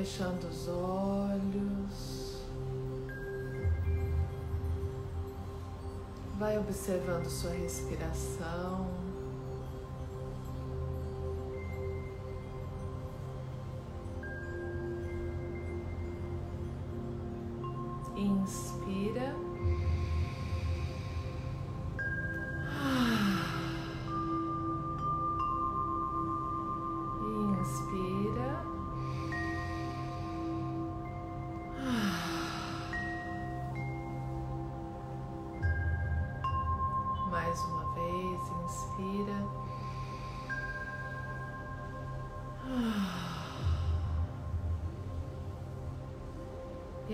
fechando os olhos. Vai observando sua respiração.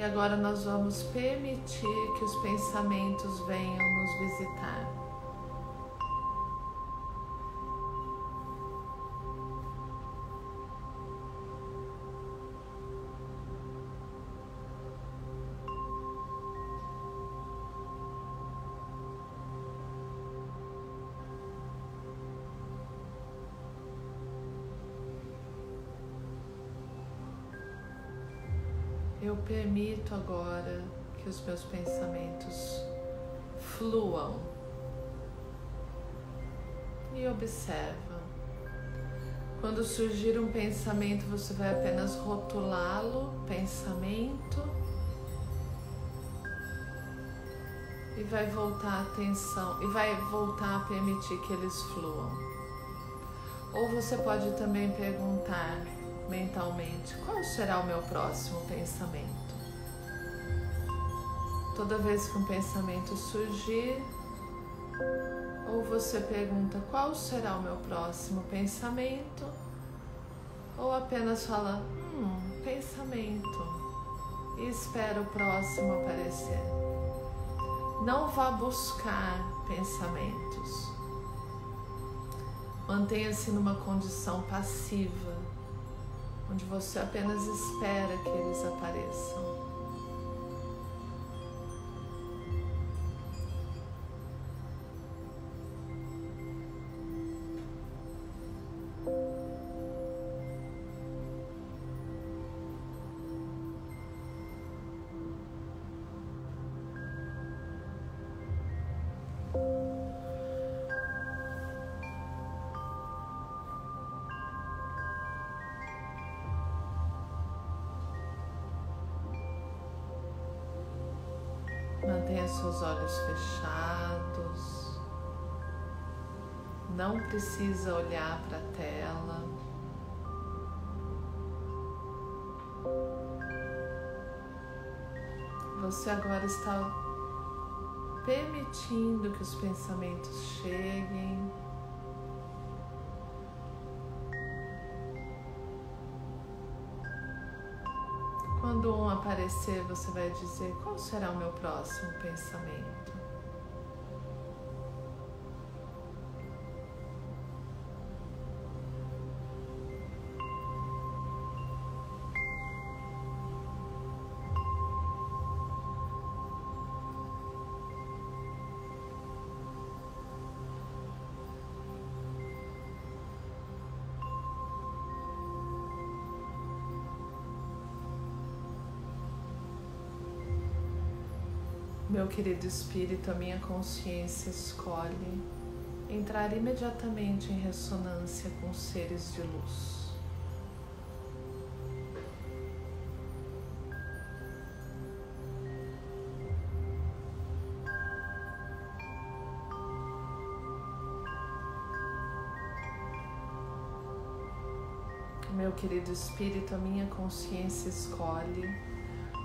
Agora nós vamos permitir que os pensamentos venham nos visitar. Eu permito agora que os meus pensamentos fluam e observa. Quando surgir um pensamento, você vai apenas rotulá-lo, pensamento, e vai voltar a atenção e vai voltar a permitir que eles fluam. Ou você pode também perguntar mentalmente: qual será o meu próximo pensamento? Toda vez que um pensamento surgir, ou você pergunta: qual será o meu próximo pensamento? Ou apenas fala: hum, pensamento, e espera o próximo aparecer. Não vá buscar pensamentos. Mantenha-se numa condição passiva onde você apenas espera que eles apareçam. Precisa olhar para a tela. Você agora está permitindo que os pensamentos cheguem. Quando um aparecer, você vai dizer qual será o meu próximo pensamento. Meu querido espírito, a minha consciência escolhe entrar imediatamente em ressonância com seres de luz. Meu querido espírito, a minha consciência escolhe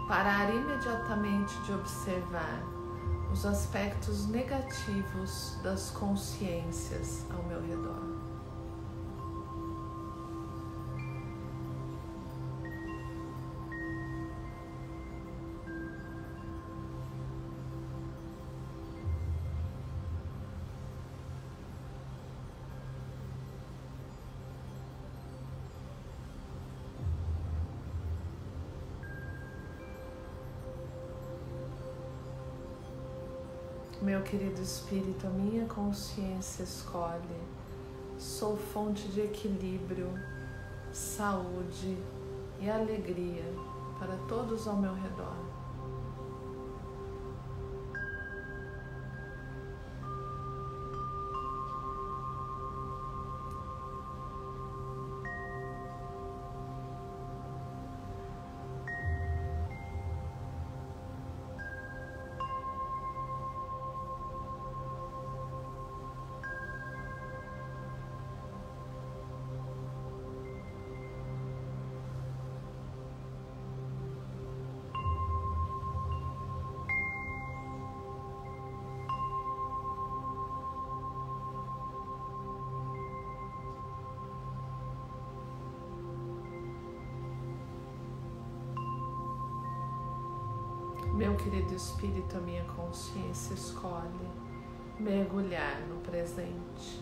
parar imediatamente de observar os aspectos negativos das consciências ao meu redor. Querido espírito, a minha consciência escolhe. Sou fonte de equilíbrio, saúde e alegria para todos ao meu redor. Querido espírito, a minha consciência escolhe mergulhar no presente.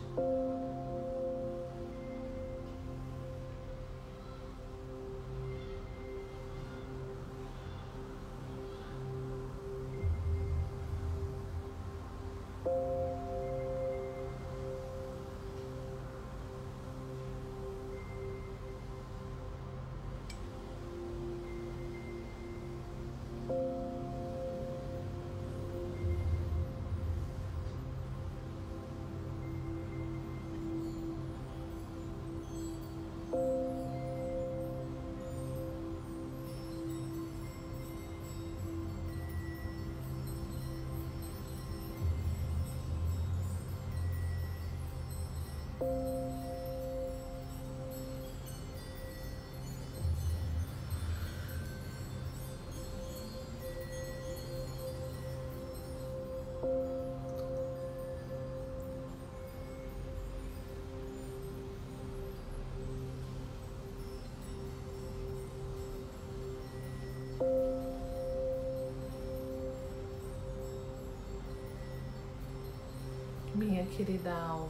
Minha querida alma,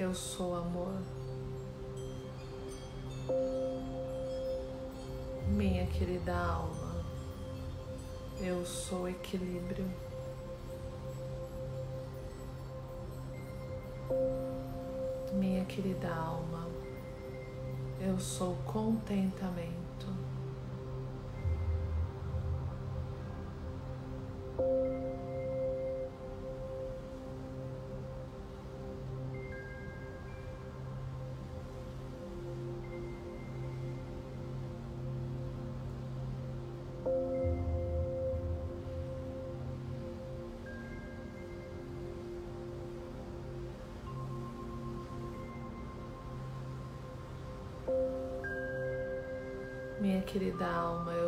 eu sou amor. Minha querida alma, eu sou equilíbrio. Minha querida alma, eu sou contentamento.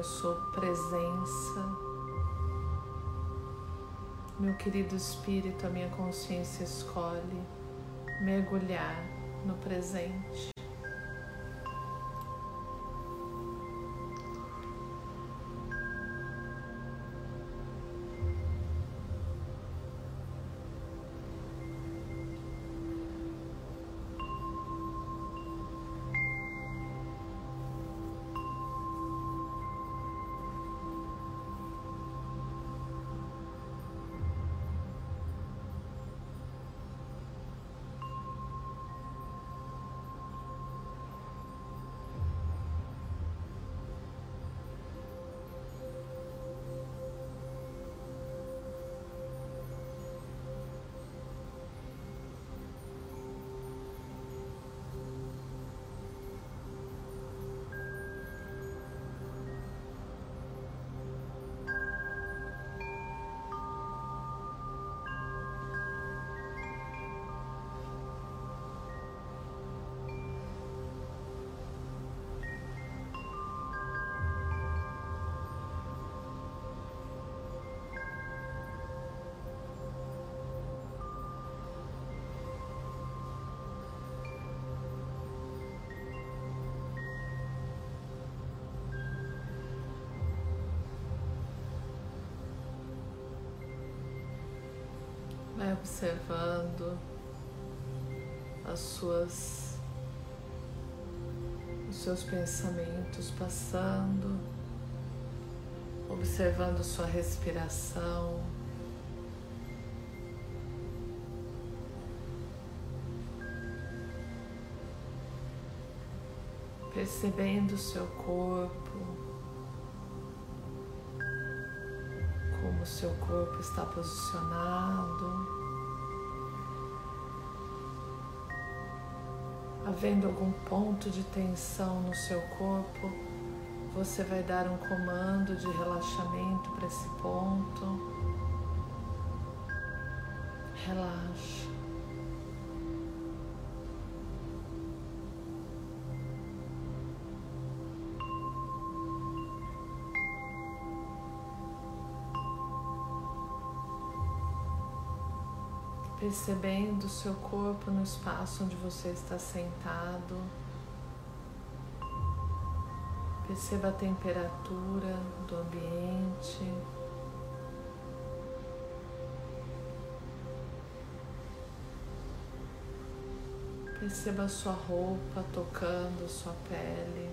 Eu sou presença. Meu querido espírito, a minha consciência escolhe mergulhar no presente. Observando as suas os seus pensamentos passando, observando sua respiração. percebendo seu corpo, como seu corpo está posicionado. Havendo algum ponto de tensão no seu corpo, você vai dar um comando de relaxamento para esse ponto. Relaxa. Percebendo seu corpo no espaço onde você está sentado. Perceba a temperatura do ambiente. Perceba a sua roupa tocando sua pele.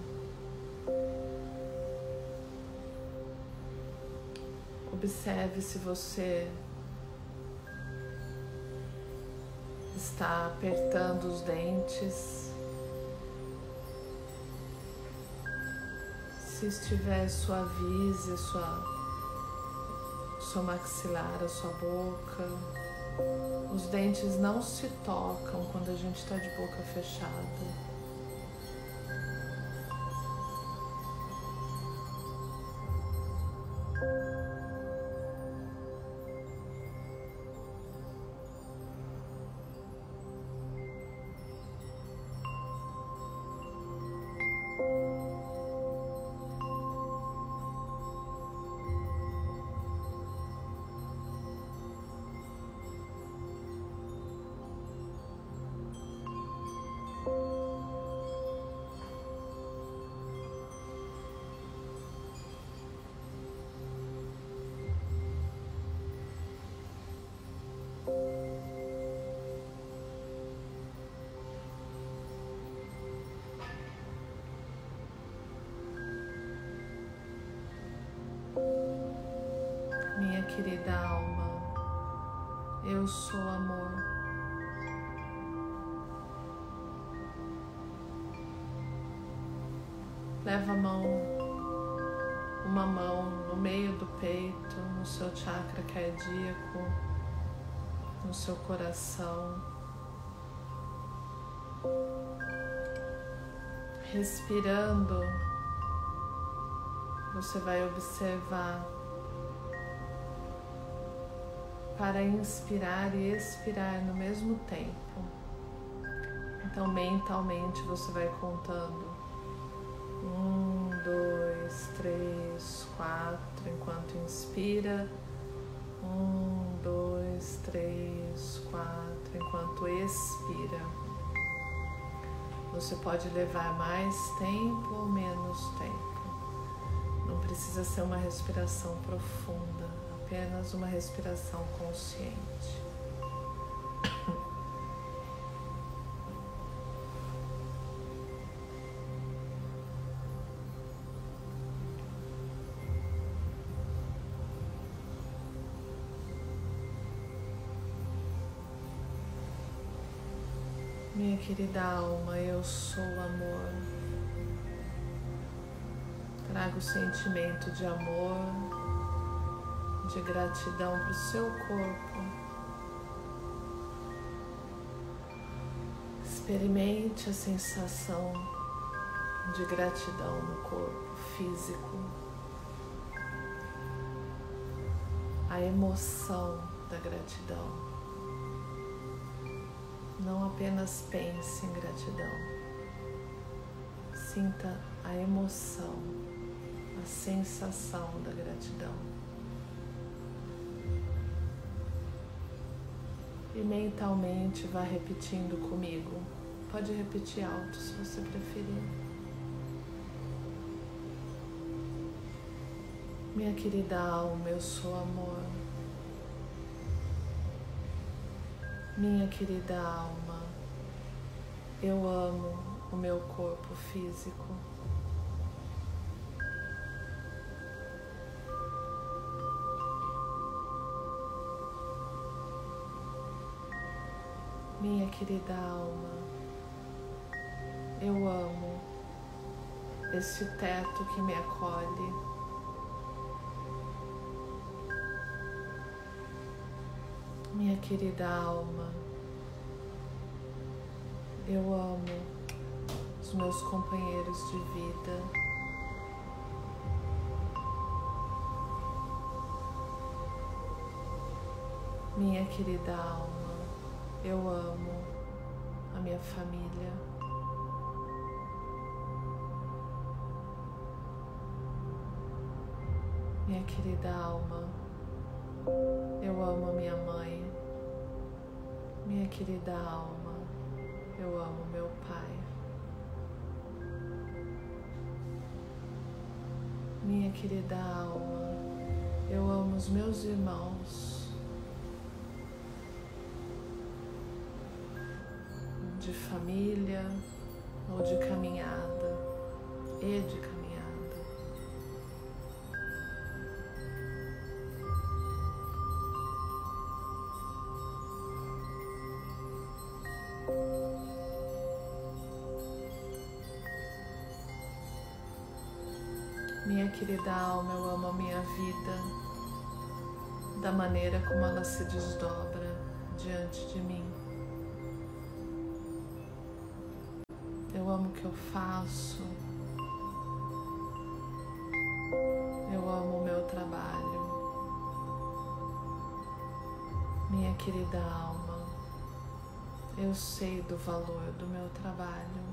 Observe se você está apertando os dentes. Se estiver, suavize sua, sua maxilar, a sua boca. Os dentes não se tocam quando a gente está de boca fechada. Minha querida alma, eu sou amor. Leva a mão, uma mão no meio do peito, no seu chakra cardíaco, no seu coração. Respirando, você vai observar para inspirar e expirar no mesmo tempo. Então, mentalmente, você vai contando um, dois, três, quatro, enquanto inspira. Um, dois, três, quatro, enquanto expira. Você pode levar mais tempo ou menos tempo. Não precisa ser uma respiração profunda apenas uma respiração consciente. Minha querida alma, eu sou amor. Trago o sentimento de amor de gratidão para o seu corpo. Experimente a sensação de gratidão no corpo físico, a emoção da gratidão. Não apenas pense em gratidão, sinta a emoção, a sensação da gratidão. E mentalmente vá repetindo comigo. Pode repetir alto se você preferir. Minha querida alma, eu sou amor. Minha querida alma, eu amo o meu corpo físico. Querida alma, eu amo esse teto que me acolhe. Minha querida alma, eu amo os meus companheiros de vida. Minha querida alma, eu amo a minha família. Minha querida alma, eu amo a minha mãe. Minha querida alma, eu amo meu pai. Minha querida alma, eu amo os meus irmãos família ou de caminhada e de caminhada. Minha querida alma, eu amo a minha vida da maneira como ela se desdobra diante de mim. Amo o que eu faço. Eu amo o meu trabalho. Minha querida alma, eu sei do valor do meu trabalho.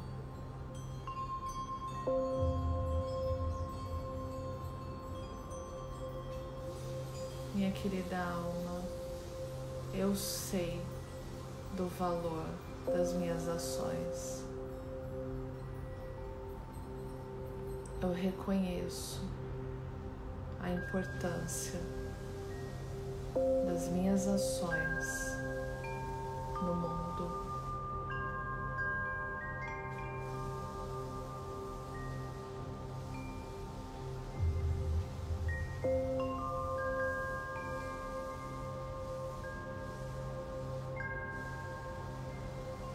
Minha querida alma, eu sei do valor das minhas ações. Eu reconheço a importância das minhas ações no mundo.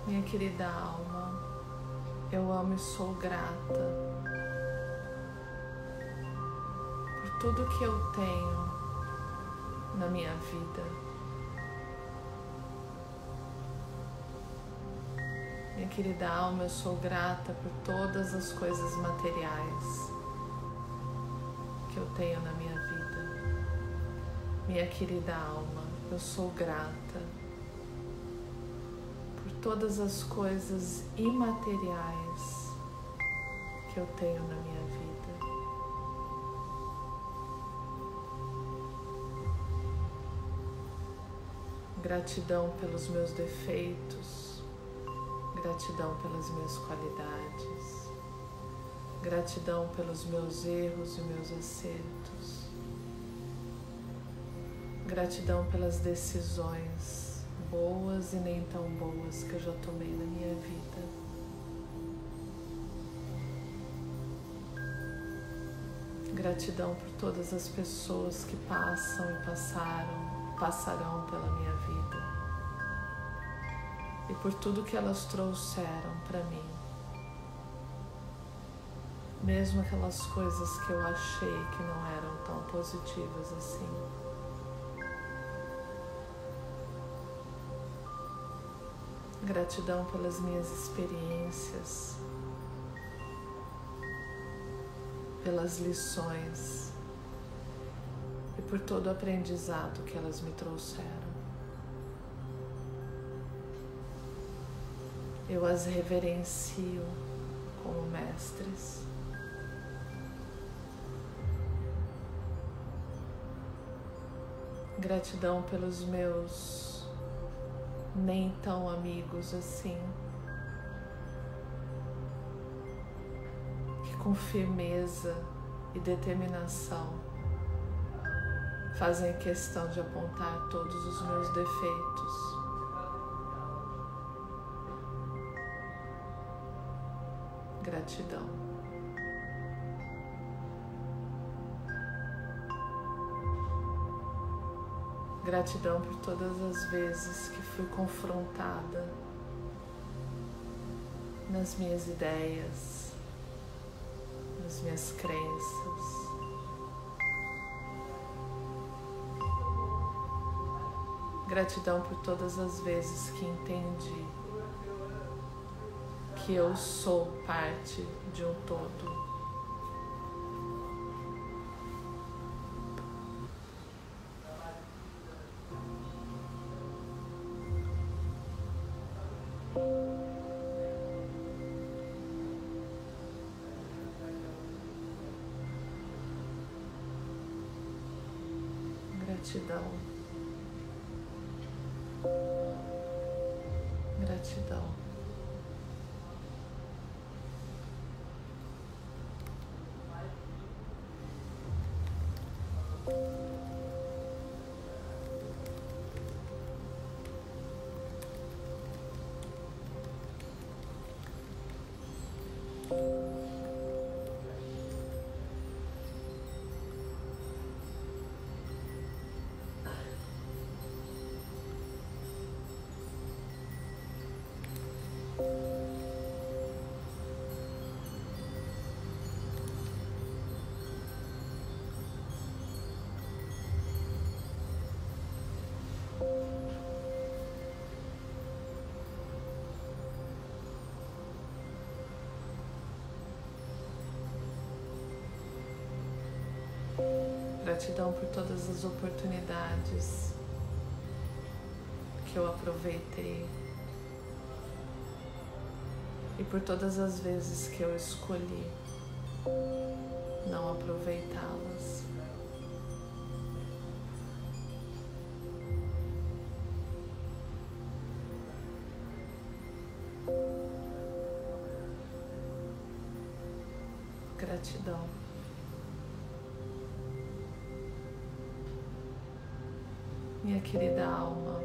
Minha querida alma, eu amo e sou grata tudo que eu tenho na minha vida. Minha querida alma, eu sou grata por todas as coisas materiais que eu tenho na minha vida. Minha querida alma, eu sou grata todas as coisas imateriais que eu tenho na minha vida. Gratidão pelos meus defeitos, gratidão pelas minhas qualidades, gratidão pelos meus erros e meus acertos, gratidão pelas decisões boas e nem tão boas que eu já tomei na minha vida. Gratidão por todas as pessoas que passam e passaram, passarão pela minha vida. E por tudo que elas trouxeram para mim. Mesmo aquelas coisas que eu achei que não eram tão positivas assim. Gratidão pelas minhas experiências, pelas lições por todo o aprendizado que elas me trouxeram. Eu as reverencio como mestres. Gratidão pelos meus nem tão amigos assim, que com firmeza e determinação fazem questão de apontar todos os meus defeitos. Gratidão. Gratidão por todas as vezes que fui confrontada nas minhas ideias, as minhas crenças. Gratidão por todas as vezes que entendi que eu sou parte de um todo. Gratidão. Gratidão. Gratidão por todas as oportunidades que eu aproveitei e por todas as vezes que eu escolhi não aproveitá-las. Gratidão. Querida alma,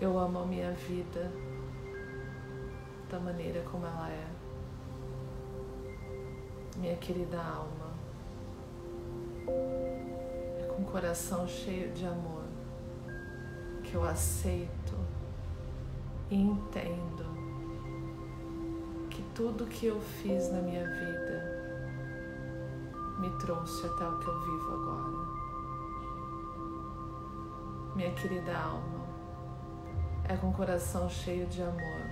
eu amo a minha vida da maneira como ela é. Minha querida alma, é com o coração cheio de amor que eu aceito e entendo que tudo que eu fiz na minha vida me trouxe até o que eu vivo agora minha querida alma, é com o coração cheio de amor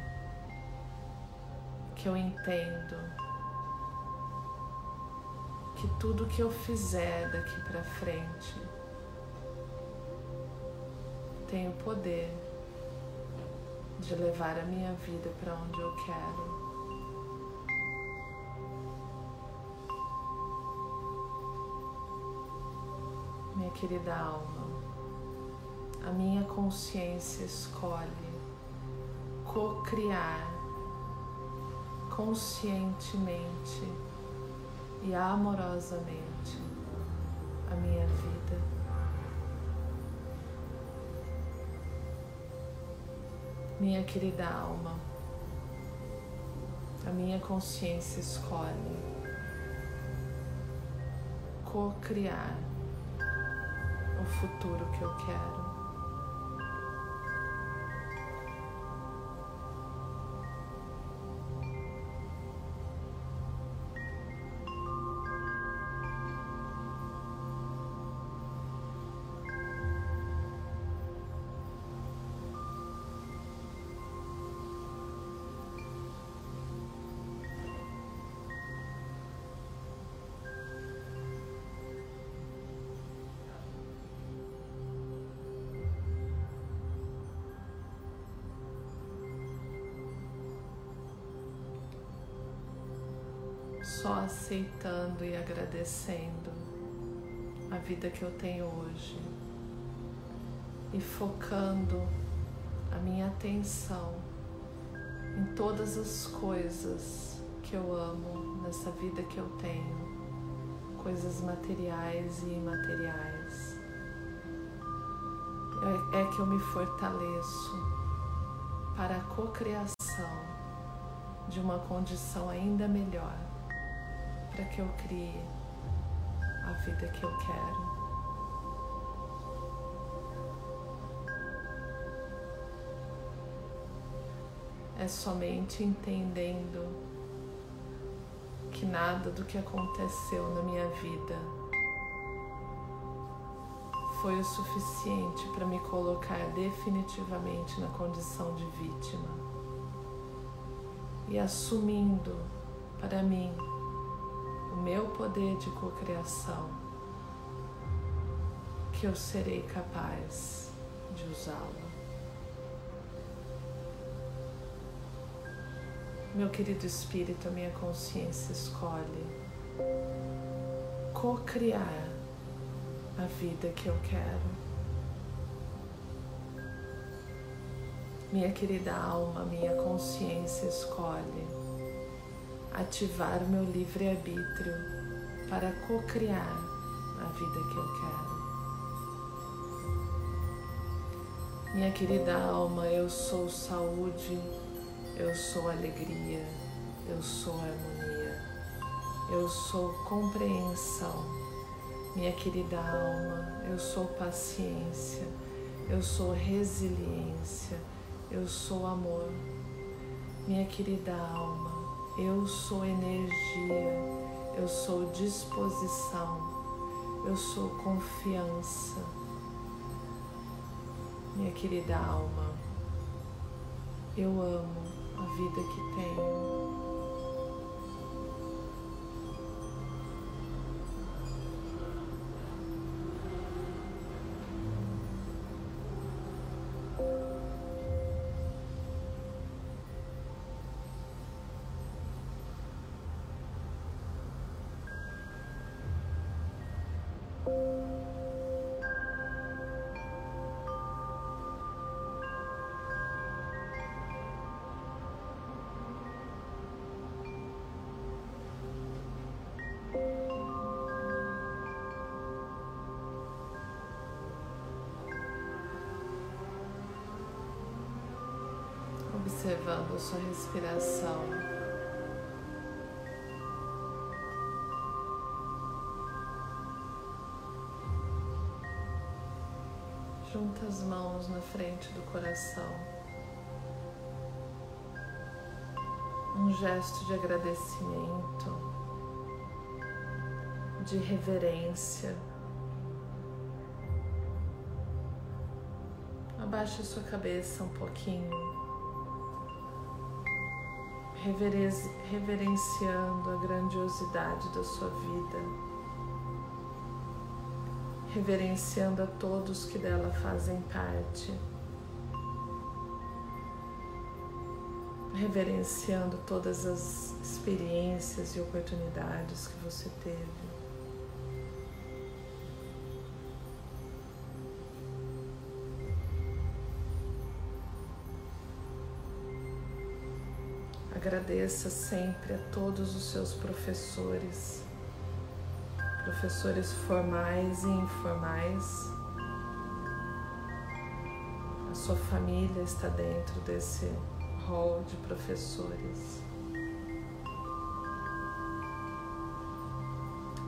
que eu entendo que tudo que eu fizer daqui para frente tem o poder de levar a minha vida para onde eu quero. Minha querida alma, a minha consciência escolhe co-criar conscientemente e amorosamente a minha vida. Minha querida alma, a minha consciência escolhe co-criar o futuro que eu quero. Só aceitando e agradecendo a vida que eu tenho hoje. E focando a minha atenção em todas as coisas que eu amo nessa vida que eu tenho, coisas materiais e imateriais. É, é que eu me fortaleço para a cocriação de uma condição ainda melhor para que eu crie a vida que eu quero. É somente entendendo que nada do que aconteceu na minha vida foi o suficiente para me colocar definitivamente na condição de vítima e assumindo para mim meu poder de cocriação, que eu serei capaz de usá-lo. Meu querido espírito, a minha consciência escolhe co-criar a vida que eu quero. Minha querida alma, minha consciência escolhe ativar o meu livre-arbítrio para co-criar a vida que eu quero. Minha querida alma, eu sou saúde, eu sou alegria, eu sou harmonia, eu sou compreensão. Minha querida alma, eu sou paciência, eu sou resiliência, eu sou amor. Minha querida alma, eu sou energia, eu sou disposição, eu sou confiança. Minha querida alma, eu amo a vida que tenho. Observando sua respiração. As mãos na frente do coração. Um gesto de agradecimento, de reverência. Abaixe sua cabeça um pouquinho reverenciando a grandiosidade da sua vida, reverenciando a todos que dela fazem parte, reverenciando todas as experiências e oportunidades que você teve. Agradeça sempre a todos os seus professores, professores formais e informais. A sua família está dentro desse rol de professores.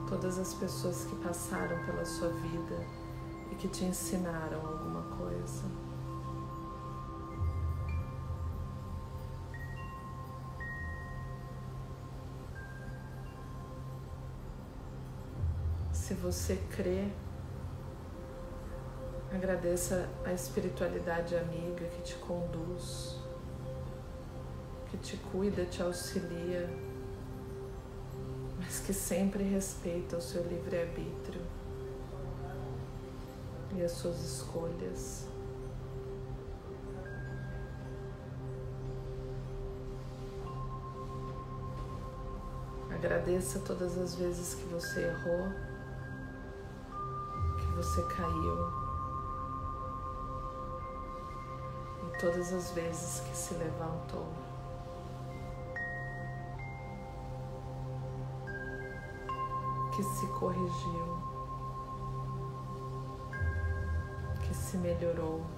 Todas as pessoas que passaram pela sua vida e que te ensinaram alguma coisa. Se você crê, agradeça a espiritualidade amiga que te conduz, que te cuida, te auxilia, mas que sempre respeita o seu livre-arbítrio e as suas escolhas. Agradeça todas as vezes que você errou você caiu e todas as vezes que se levantou. Que se corrigiu, que se melhorou.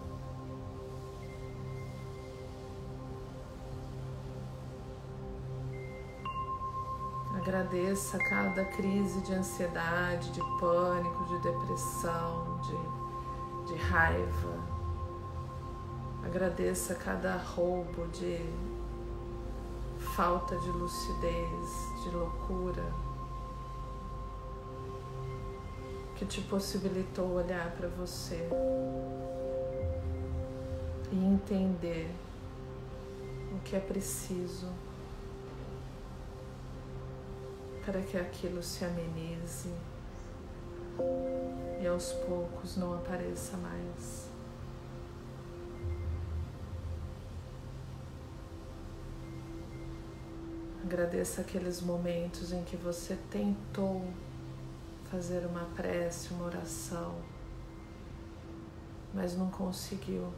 Agradeça cada crise de ansiedade, de pânico, de depressão, de, de raiva. Agradeça cada roubo de falta de lucidez, de loucura, que te possibilitou olhar para você e entender o que é preciso para que aquilo se amenize e aos poucos não apareça mais. Agradeça aqueles momentos em que você tentou fazer uma prece, uma oração, mas não conseguiu.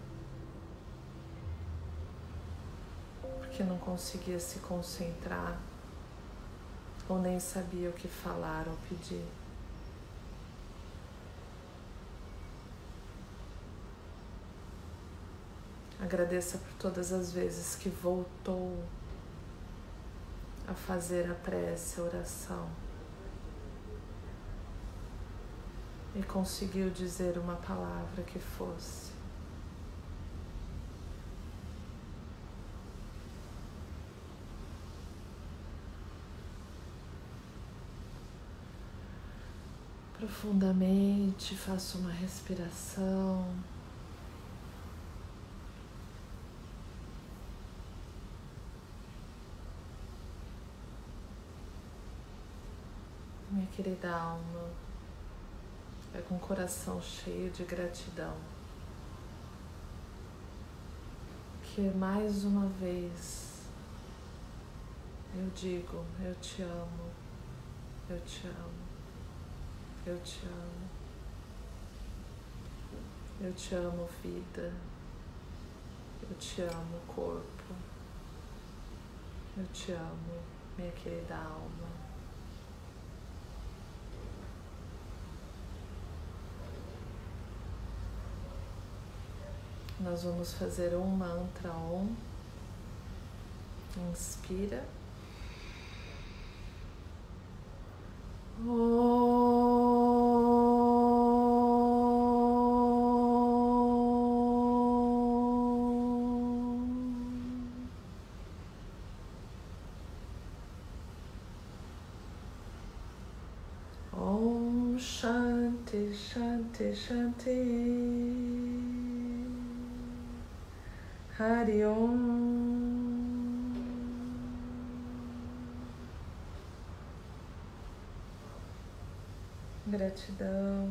Porque não conseguia se concentrar ou nem sabia o que falar ou pedir. Agradeça por todas as vezes que voltou a fazer a prece, a oração e conseguiu dizer uma palavra que fosse. Profundamente, faça uma respiração. minha querida alma, é com o coração cheio de gratidão que mais uma vez eu digo: eu te amo, eu te amo, eu te amo, eu te amo, vida, eu te amo, corpo, eu te amo, minha querida alma. Nós vamos fazer um mantra. Inspira. Om Shanti Shanti Hariom. Gratidão.